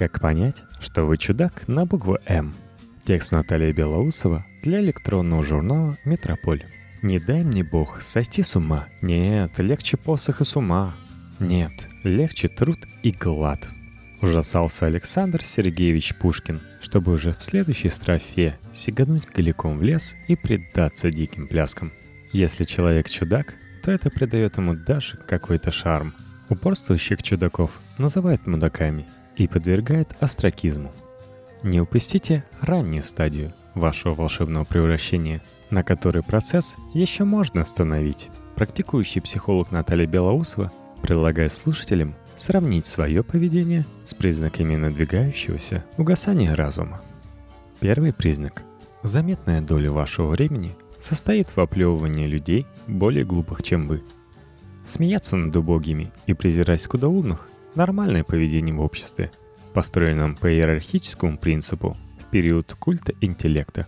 Как понять, что вы чудак на букву «М»? Текст Натальи Белоусова для электронного журнала «Метрополь». Не дай мне бог сойти с ума. Нет, легче посох и с ума. Нет, легче труд и глад. Ужасался Александр Сергеевич Пушкин, чтобы уже в следующей строфе сигануть голиком в лес и предаться диким пляскам. Если человек чудак, то это придает ему даже какой-то шарм. Упорствующих чудаков называют мудаками и подвергает астракизму. Не упустите раннюю стадию вашего волшебного превращения, на который процесс еще можно остановить. Практикующий психолог Наталья Белоусова предлагает слушателям сравнить свое поведение с признаками надвигающегося угасания разума. Первый признак. Заметная доля вашего времени состоит в оплевывании людей более глупых, чем вы. Смеяться над убогими и презирать скудоумных – нормальное поведение в обществе, построенном по иерархическому принципу в период культа интеллекта.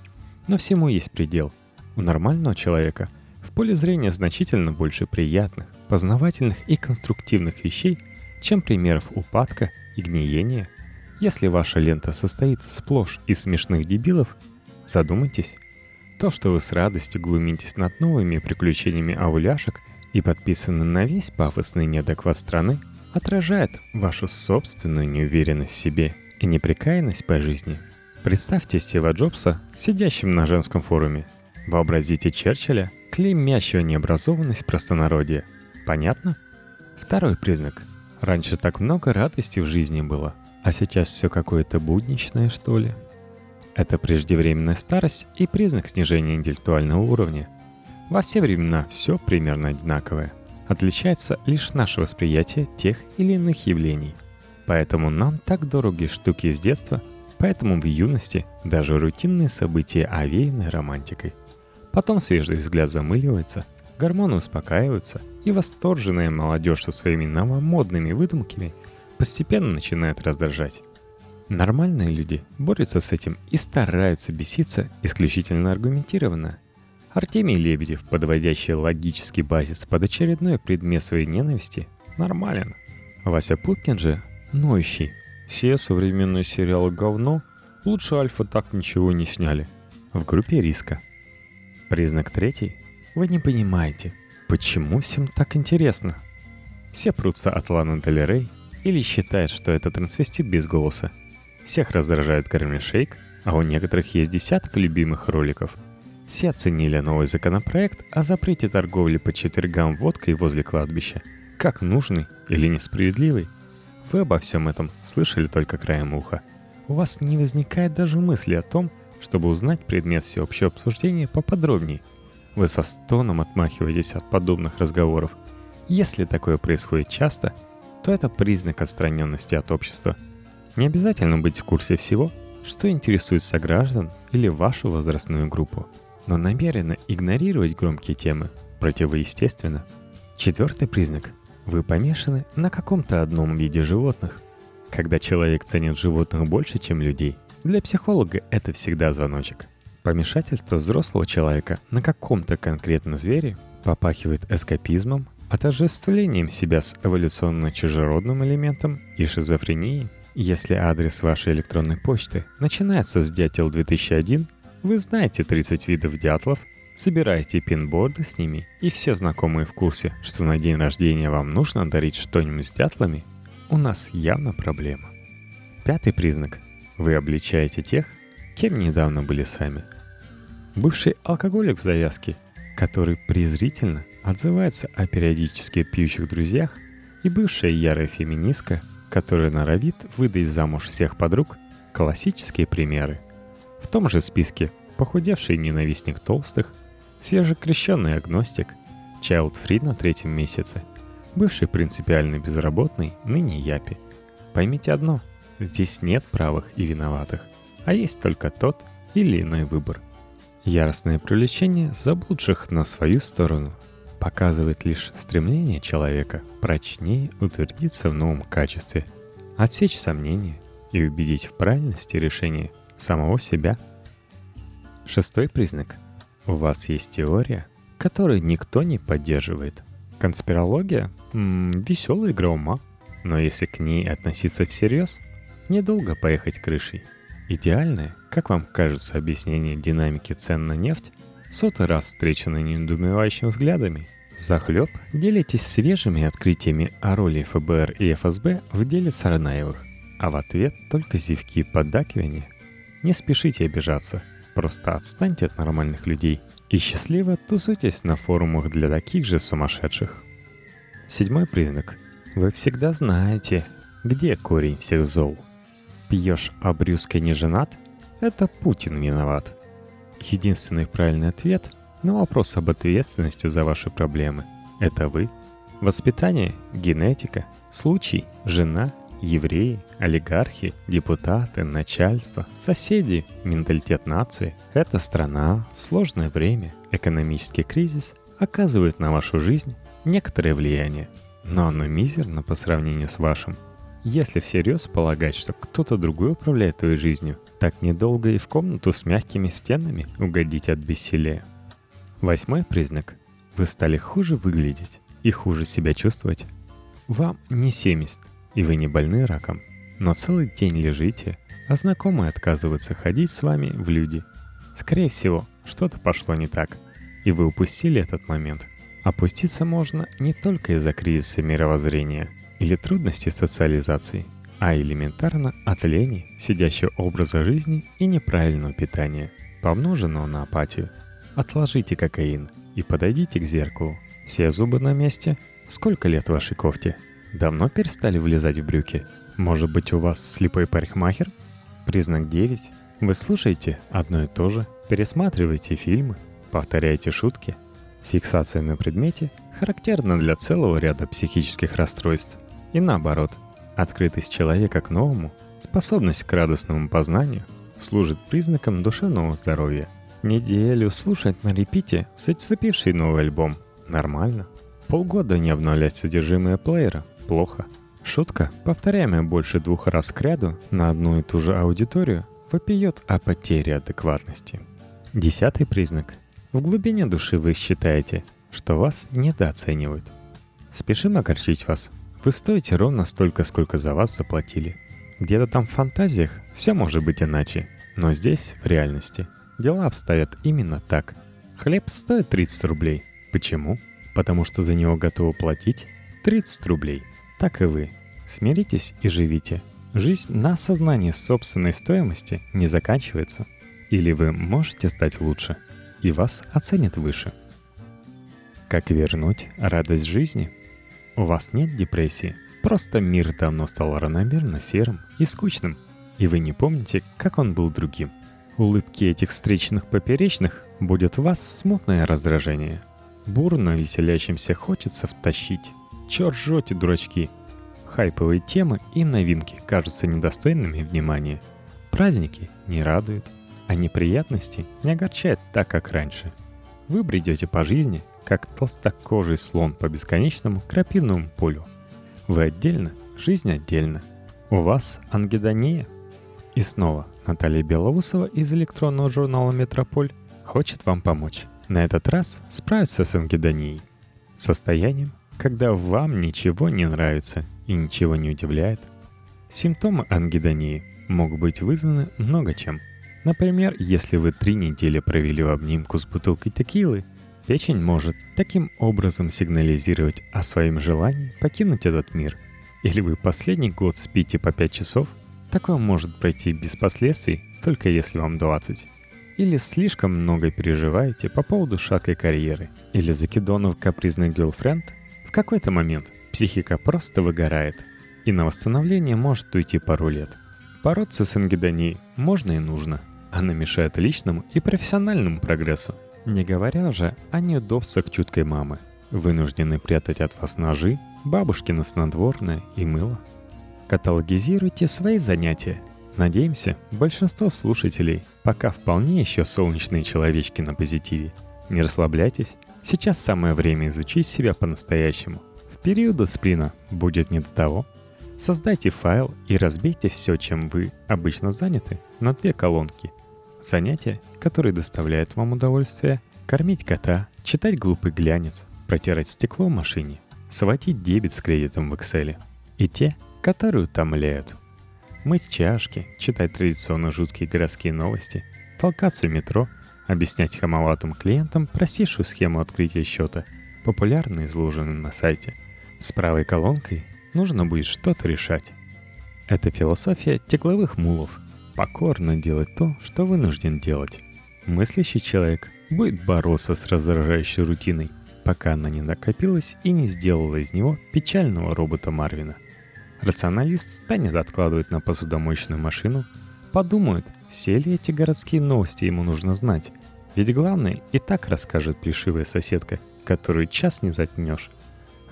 Но всему есть предел. У нормального человека в поле зрения значительно больше приятных, познавательных и конструктивных вещей – чем примеров упадка и гниения. Если ваша лента состоит сплошь из смешных дебилов, задумайтесь. То, что вы с радостью глумитесь над новыми приключениями ауляшек и подписаны на весь пафосный неадекват страны, отражает вашу собственную неуверенность в себе и неприкаянность по жизни. Представьте Стива Джобса, сидящим на женском форуме. Вообразите Черчилля, клеймящего необразованность простонародья. Понятно? Второй признак – Раньше так много радости в жизни было, а сейчас все какое-то будничное, что ли. Это преждевременная старость и признак снижения интеллектуального уровня. Во все времена все примерно одинаковое. Отличается лишь наше восприятие тех или иных явлений. Поэтому нам так дороги штуки из детства, поэтому в юности даже рутинные события овеяны романтикой. Потом свежий взгляд замыливается – Гормоны успокаиваются, и восторженная молодежь со своими новомодными выдумками постепенно начинает раздражать. Нормальные люди борются с этим и стараются беситься исключительно аргументированно. Артемий Лебедев, подводящий логический базис под очередной предмет своей ненависти, нормален. Вася Пупкин же ноющий. Все современные сериалы говно, лучше Альфа так ничего не сняли. В группе риска. Признак третий вы не понимаете, почему всем так интересно. Все прутся от Ланы Дель или считают, что это трансвестит без голоса. Всех раздражает Шейк, а у некоторых есть десяток любимых роликов. Все оценили новый законопроект о запрете торговли по четвергам водкой возле кладбища. Как нужный или несправедливый. Вы обо всем этом слышали только краем уха. У вас не возникает даже мысли о том, чтобы узнать предмет всеобщего обсуждения поподробнее – вы со стоном отмахиваетесь от подобных разговоров. Если такое происходит часто, то это признак отстраненности от общества. Не обязательно быть в курсе всего, что интересует сограждан или вашу возрастную группу. Но намеренно игнорировать громкие темы противоестественно. Четвертый признак. Вы помешаны на каком-то одном виде животных. Когда человек ценит животных больше, чем людей, для психолога это всегда звоночек. Помешательство взрослого человека на каком-то конкретном звере попахивает эскапизмом, отождествлением себя с эволюционно-чужеродным элементом и шизофренией. Если адрес вашей электронной почты начинается с дятел 2001, вы знаете 30 видов дятлов, собираете пинборды с ними, и все знакомые в курсе, что на день рождения вам нужно дарить что-нибудь с дятлами, у нас явно проблема. Пятый признак. Вы обличаете тех, кем недавно были сами. Бывший алкоголик в завязке, который презрительно отзывается о периодически пьющих друзьях, и бывшая ярая феминистка, которая норовит выдать замуж всех подруг, классические примеры. В том же списке похудевший ненавистник толстых, свежекрещенный агностик, Child Free на третьем месяце, бывший принципиально безработный, ныне Япи. Поймите одно, здесь нет правых и виноватых а есть только тот или иной выбор. Яростное привлечение заблудших на свою сторону показывает лишь стремление человека прочнее утвердиться в новом качестве, отсечь сомнения и убедить в правильности решения самого себя. Шестой признак. У вас есть теория, которую никто не поддерживает. Конспирология – м-м, веселая игра ума, но если к ней относиться всерьез – недолго поехать крышей. Идеальное, как вам кажется, объяснение динамики цен на нефть, сотый раз встречено недоумевающими взглядами. Захлеб делитесь свежими открытиями о роли ФБР и ФСБ в деле Сарнаевых, а в ответ только зевки и поддакивания. Не спешите обижаться, просто отстаньте от нормальных людей и счастливо тусуйтесь на форумах для таких же сумасшедших. Седьмой признак. Вы всегда знаете, где корень всех зол. Пьешь, а брюской не женат? Это Путин виноват. Единственный правильный ответ на вопрос об ответственности за ваши проблемы – это вы. Воспитание, генетика, случай, жена, евреи, олигархи, депутаты, начальство, соседи, менталитет нации – это страна, сложное время, экономический кризис оказывают на вашу жизнь некоторое влияние, но оно мизерно по сравнению с вашим. Если всерьез полагать, что кто-то другой управляет твоей жизнью, так недолго и в комнату с мягкими стенами угодить от бессилия. Восьмой признак. Вы стали хуже выглядеть и хуже себя чувствовать. Вам не 70, и вы не больны раком, но целый день лежите, а знакомые отказываются ходить с вами в люди. Скорее всего, что-то пошло не так, и вы упустили этот момент. Опуститься можно не только из-за кризиса мировоззрения или трудностей социализации, а элементарно от лени, сидящего образа жизни и неправильного питания, помноженного на апатию. Отложите кокаин и подойдите к зеркалу. Все зубы на месте? Сколько лет вашей кофте? Давно перестали влезать в брюки? Может быть, у вас слепой парикмахер? Признак 9. Вы слушаете одно и то же, пересматриваете фильмы, повторяете шутки. Фиксация на предмете характерна для целого ряда психических расстройств. И наоборот, открытость человека к новому, способность к радостному познанию служит признаком душевного здоровья. Неделю слушать на репите зацепивший новый альбом. Нормально. Полгода не обновлять содержимое плеера плохо. Шутка, повторяемая больше двух раз к ряду на одну и ту же аудиторию, вопиет о потере адекватности. Десятый признак. В глубине души вы считаете, что вас недооценивают. Спешим огорчить вас. Вы стоите ровно столько, сколько за вас заплатили. Где-то там в фантазиях все может быть иначе, но здесь, в реальности, дела обстоят именно так. Хлеб стоит 30 рублей. Почему? Потому что за него готовы платить 30 рублей так и вы. Смиритесь и живите. Жизнь на осознании собственной стоимости не заканчивается. Или вы можете стать лучше, и вас оценят выше. Как вернуть радость жизни? У вас нет депрессии, просто мир давно стал равномерно серым и скучным, и вы не помните, как он был другим. Улыбки этих встречных поперечных будет в вас смутное раздражение. Бурно веселящимся хочется втащить Чё ржете, дурачки? Хайповые темы и новинки кажутся недостойными внимания. Праздники не радуют, а неприятности не огорчают так, как раньше. Вы бредете по жизни, как толстокожий слон по бесконечному крапивному полю. Вы отдельно, жизнь отдельно. У вас ангедония. И снова Наталья Белоусова из электронного журнала «Метрополь» хочет вам помочь. На этот раз справиться с ангедонией. Состоянием, когда вам ничего не нравится и ничего не удивляет. Симптомы ангидонии могут быть вызваны много чем. Например, если вы три недели провели в обнимку с бутылкой текилы, печень может таким образом сигнализировать о своем желании покинуть этот мир. Или вы последний год спите по 5 часов, такое может пройти без последствий, только если вам 20. Или слишком много переживаете по поводу шаткой карьеры. Или закидонов капризный герлфренд – какой-то момент психика просто выгорает, и на восстановление может уйти пару лет. Бороться с ангидонией можно и нужно. Она мешает личному и профессиональному прогрессу. Не говоря уже о неудобствах чуткой мамы, вынуждены прятать от вас ножи, бабушкины снотворное и мыло. Каталогизируйте свои занятия. Надеемся, большинство слушателей пока вполне еще солнечные человечки на позитиве. Не расслабляйтесь, Сейчас самое время изучить себя по-настоящему. В периоды сплина будет не до того. Создайте файл и разбейте все, чем вы обычно заняты, на две колонки. Занятия, которые доставляют вам удовольствие, кормить кота, читать глупый глянец, протирать стекло в машине, сводить дебет с кредитом в Excel. И те, которые утомляют. мыть чашки, читать традиционно жуткие городские новости, толкаться в метро, объяснять хамоватым клиентам простейшую схему открытия счета, популярно изложенную на сайте. С правой колонкой нужно будет что-то решать. Это философия тегловых мулов. Покорно делать то, что вынужден делать. Мыслящий человек будет бороться с раздражающей рутиной, пока она не накопилась и не сделала из него печального робота Марвина. Рационалист станет откладывать на посудомоечную машину, подумает, все ли эти городские новости ему нужно знать. Ведь главное и так расскажет плешивая соседка, которую час не затнешь.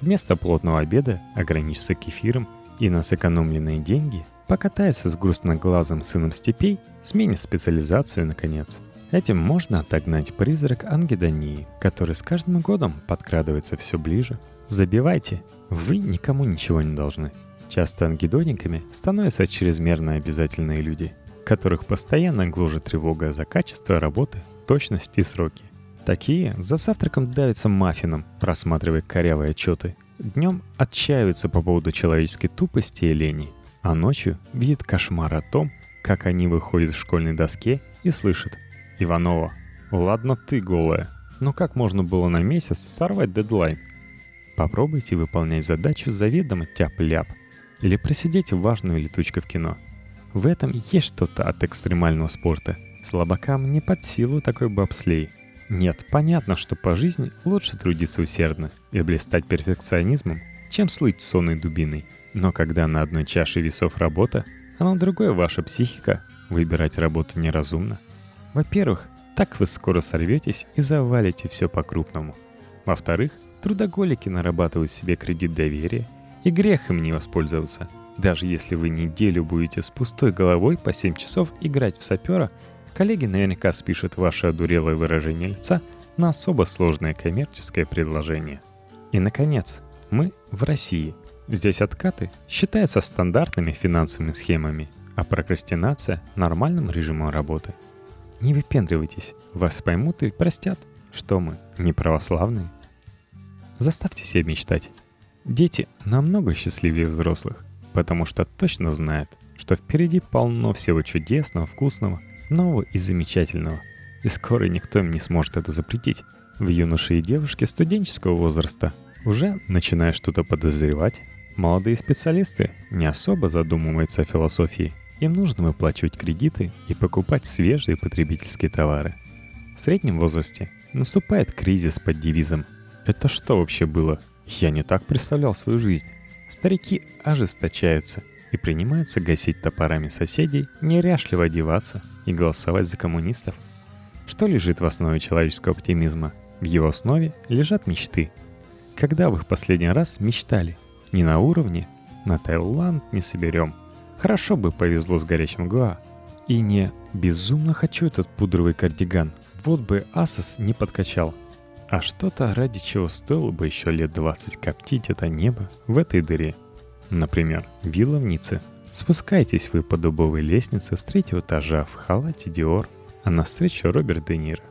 Вместо плотного обеда ограничится кефиром и на сэкономленные деньги покатается с грустноглазым сыном степей, сменит специализацию наконец – Этим можно отогнать призрак ангедонии, который с каждым годом подкрадывается все ближе. Забивайте, вы никому ничего не должны. Часто ангедониками становятся чрезмерно обязательные люди, которых постоянно гложет тревога за качество работы, точность и сроки. Такие за завтраком давятся маффином, просматривая корявые отчеты. Днем отчаиваются по поводу человеческой тупости и лени, а ночью видят кошмар о том, как они выходят в школьной доске и слышат – Иванова. Ладно ты голая, но как можно было на месяц сорвать дедлайн? Попробуйте выполнять задачу заведомо тяп-ляп или просидеть важную летучку в кино. В этом есть что-то от экстремального спорта. Слабакам не под силу такой бобслей. Нет, понятно, что по жизни лучше трудиться усердно и блистать перфекционизмом, чем слыть сонной дубиной. Но когда на одной чаше весов работа, а на другой ваша психика, выбирать работу неразумно – во-первых, так вы скоро сорветесь и завалите все по-крупному. Во-вторых, трудоголики нарабатывают себе кредит доверия, и грех им не воспользоваться. Даже если вы неделю будете с пустой головой по 7 часов играть в сапера, коллеги наверняка спишут ваше одурелое выражение лица на особо сложное коммерческое предложение. И, наконец, мы в России. Здесь откаты считаются стандартными финансовыми схемами, а прокрастинация – нормальным режимом работы – не выпендривайтесь, вас поймут и простят, что мы не православные. Заставьте себя мечтать. Дети намного счастливее взрослых, потому что точно знают, что впереди полно всего чудесного, вкусного, нового и замечательного. И скоро никто им не сможет это запретить. В юноши и девушки студенческого возраста уже начиная что-то подозревать, молодые специалисты не особо задумываются о философии им нужно выплачивать кредиты и покупать свежие потребительские товары. В среднем возрасте наступает кризис под девизом «Это что вообще было? Я не так представлял свою жизнь». Старики ожесточаются и принимаются гасить топорами соседей, неряшливо одеваться и голосовать за коммунистов. Что лежит в основе человеческого оптимизма? В его основе лежат мечты. Когда в последний раз мечтали? Не на уровне «на Таиланд не соберем», Хорошо бы повезло с горячим Гуа. И не «безумно хочу этот пудровый кардиган», вот бы Асос не подкачал. А что-то, ради чего стоило бы еще лет 20 коптить это небо в этой дыре. Например, вилла в Ницце. Спускайтесь вы по дубовой лестнице с третьего этажа в халате Диор, а на встречу Роберт Де Ниро.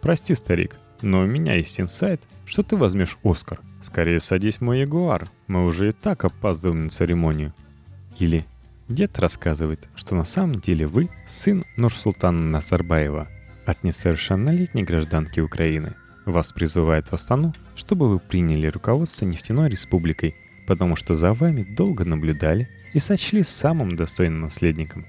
Прости, старик, но у меня есть инсайт, что ты возьмешь Оскар. Скорее садись в мой Ягуар, мы уже и так опаздываем на церемонию. Или Дед рассказывает, что на самом деле вы сын Нурсултана Назарбаева, от несовершеннолетней гражданки Украины. Вас призывает в Астану, чтобы вы приняли руководство нефтяной республикой, потому что за вами долго наблюдали и сочли самым достойным наследником.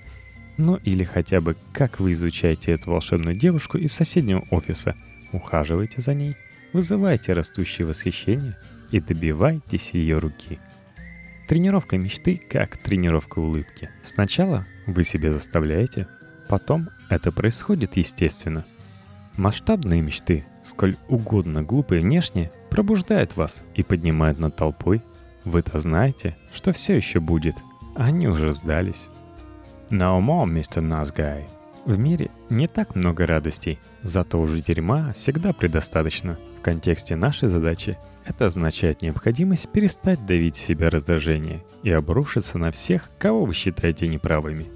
Ну или хотя бы как вы изучаете эту волшебную девушку из соседнего офиса, ухаживаете за ней, вызываете растущее восхищение и добиваетесь ее руки – Тренировка мечты как тренировка улыбки. Сначала вы себе заставляете, потом это происходит естественно. Масштабные мечты, сколь угодно глупые внешне, пробуждают вас и поднимают над толпой. Вы-то знаете, что все еще будет, они уже сдались. No more, Mr. Guy. В мире не так много радостей, зато уже дерьма всегда предостаточно. В контексте нашей задачи это означает необходимость перестать давить себя раздражение и обрушиться на всех, кого вы считаете неправыми.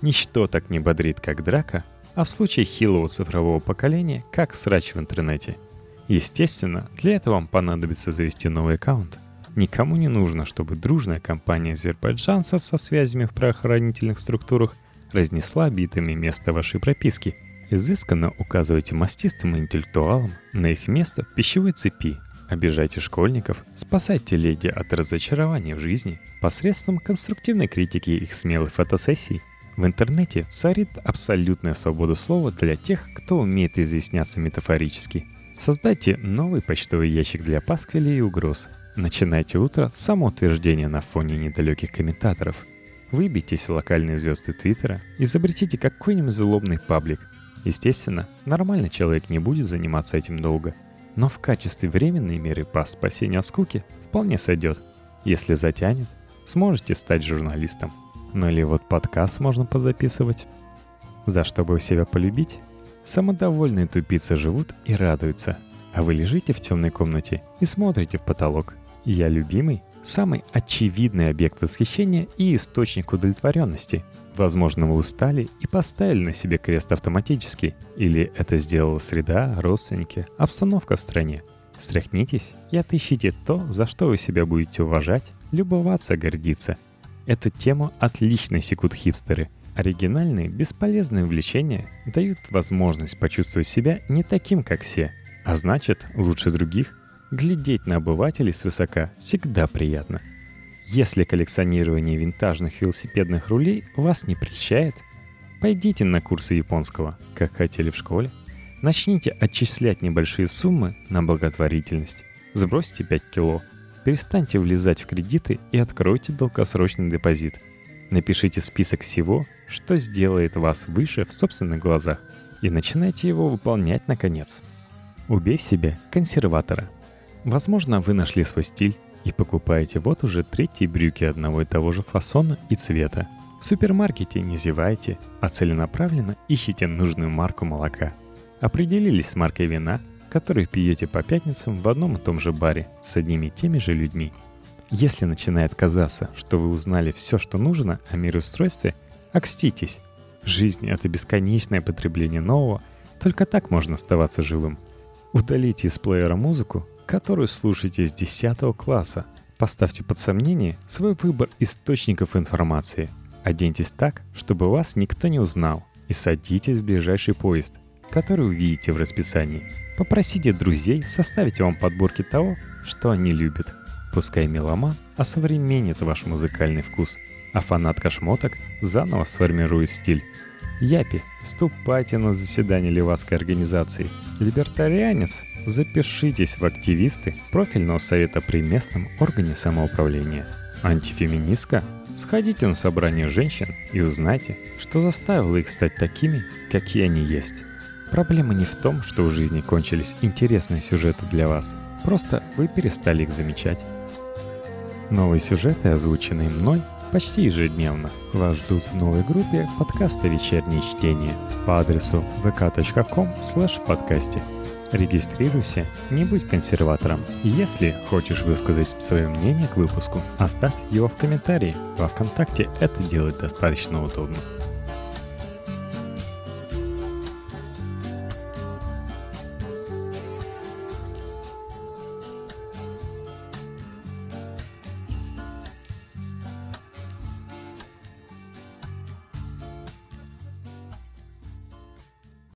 Ничто так не бодрит, как драка, а в случае хилого цифрового поколения, как срач в интернете. Естественно, для этого вам понадобится завести новый аккаунт. Никому не нужно, чтобы дружная компания азербайджанцев со связями в правоохранительных структурах разнесла битыми место вашей прописки. Изысканно указывайте мастистым интеллектуалам на их место в пищевой цепи. Обижайте школьников, спасайте леди от разочарования в жизни посредством конструктивной критики их смелых фотосессий. В интернете царит абсолютная свобода слова для тех, кто умеет изъясняться метафорически. Создайте новый почтовый ящик для пасквилей и угроз. Начинайте утро с самоутверждения на фоне недалеких комментаторов – Выбейтесь в локальные звезды Твиттера, изобретите какой-нибудь злобный паблик. Естественно, нормальный человек не будет заниматься этим долго, но в качестве временной меры по спасению от скуки вполне сойдет. Если затянет, сможете стать журналистом. Ну или вот подкаст можно позаписывать. За что бы себя полюбить? Самодовольные тупицы живут и радуются, а вы лежите в темной комнате и смотрите в потолок. Я любимый самый очевидный объект восхищения и источник удовлетворенности. Возможно, вы устали и поставили на себе крест автоматически, или это сделала среда, родственники, обстановка в стране. Стряхнитесь и отыщите то, за что вы себя будете уважать, любоваться, гордиться. Эту тему отлично секут хипстеры. Оригинальные, бесполезные увлечения дают возможность почувствовать себя не таким, как все, а значит, лучше других Глядеть на обывателей свысока всегда приятно. Если коллекционирование винтажных велосипедных рулей вас не прельщает, пойдите на курсы японского, как хотели в школе. Начните отчислять небольшие суммы на благотворительность. Сбросьте 5 кило. Перестаньте влезать в кредиты и откройте долгосрочный депозит. Напишите список всего, что сделает вас выше в собственных глазах, и начинайте его выполнять наконец. Убей в себе консерватора – Возможно, вы нашли свой стиль и покупаете вот уже третьи брюки одного и того же фасона и цвета. В супермаркете не зевайте, а целенаправленно ищите нужную марку молока. Определились с маркой вина, которую пьете по пятницам в одном и том же баре с одними и теми же людьми. Если начинает казаться, что вы узнали все, что нужно о мироустройстве, окститесь. Жизнь — это бесконечное потребление нового, только так можно оставаться живым. Удалите из плеера музыку, которую слушаете с 10 класса. Поставьте под сомнение свой выбор источников информации. Оденьтесь так, чтобы вас никто не узнал, и садитесь в ближайший поезд, который увидите в расписании. Попросите друзей составить вам подборки того, что они любят. Пускай меломан осовременит ваш музыкальный вкус, а фанатка шмоток заново сформирует стиль. Япи, ступайте на заседание Левацкой организации. Либертарианец, запишитесь в активисты профильного совета при местном органе самоуправления. Антифеминистка, сходите на собрание женщин и узнайте, что заставило их стать такими, какие они есть. Проблема не в том, что в жизни кончились интересные сюжеты для вас, просто вы перестали их замечать. Новые сюжеты, озвученные мной, почти ежедневно. Вас ждут в новой группе подкаста «Вечернее чтение» по адресу vk.com подкасте. Регистрируйся, не будь консерватором. Если хочешь высказать свое мнение к выпуску, оставь его в комментарии. Во ВКонтакте это делать достаточно удобно.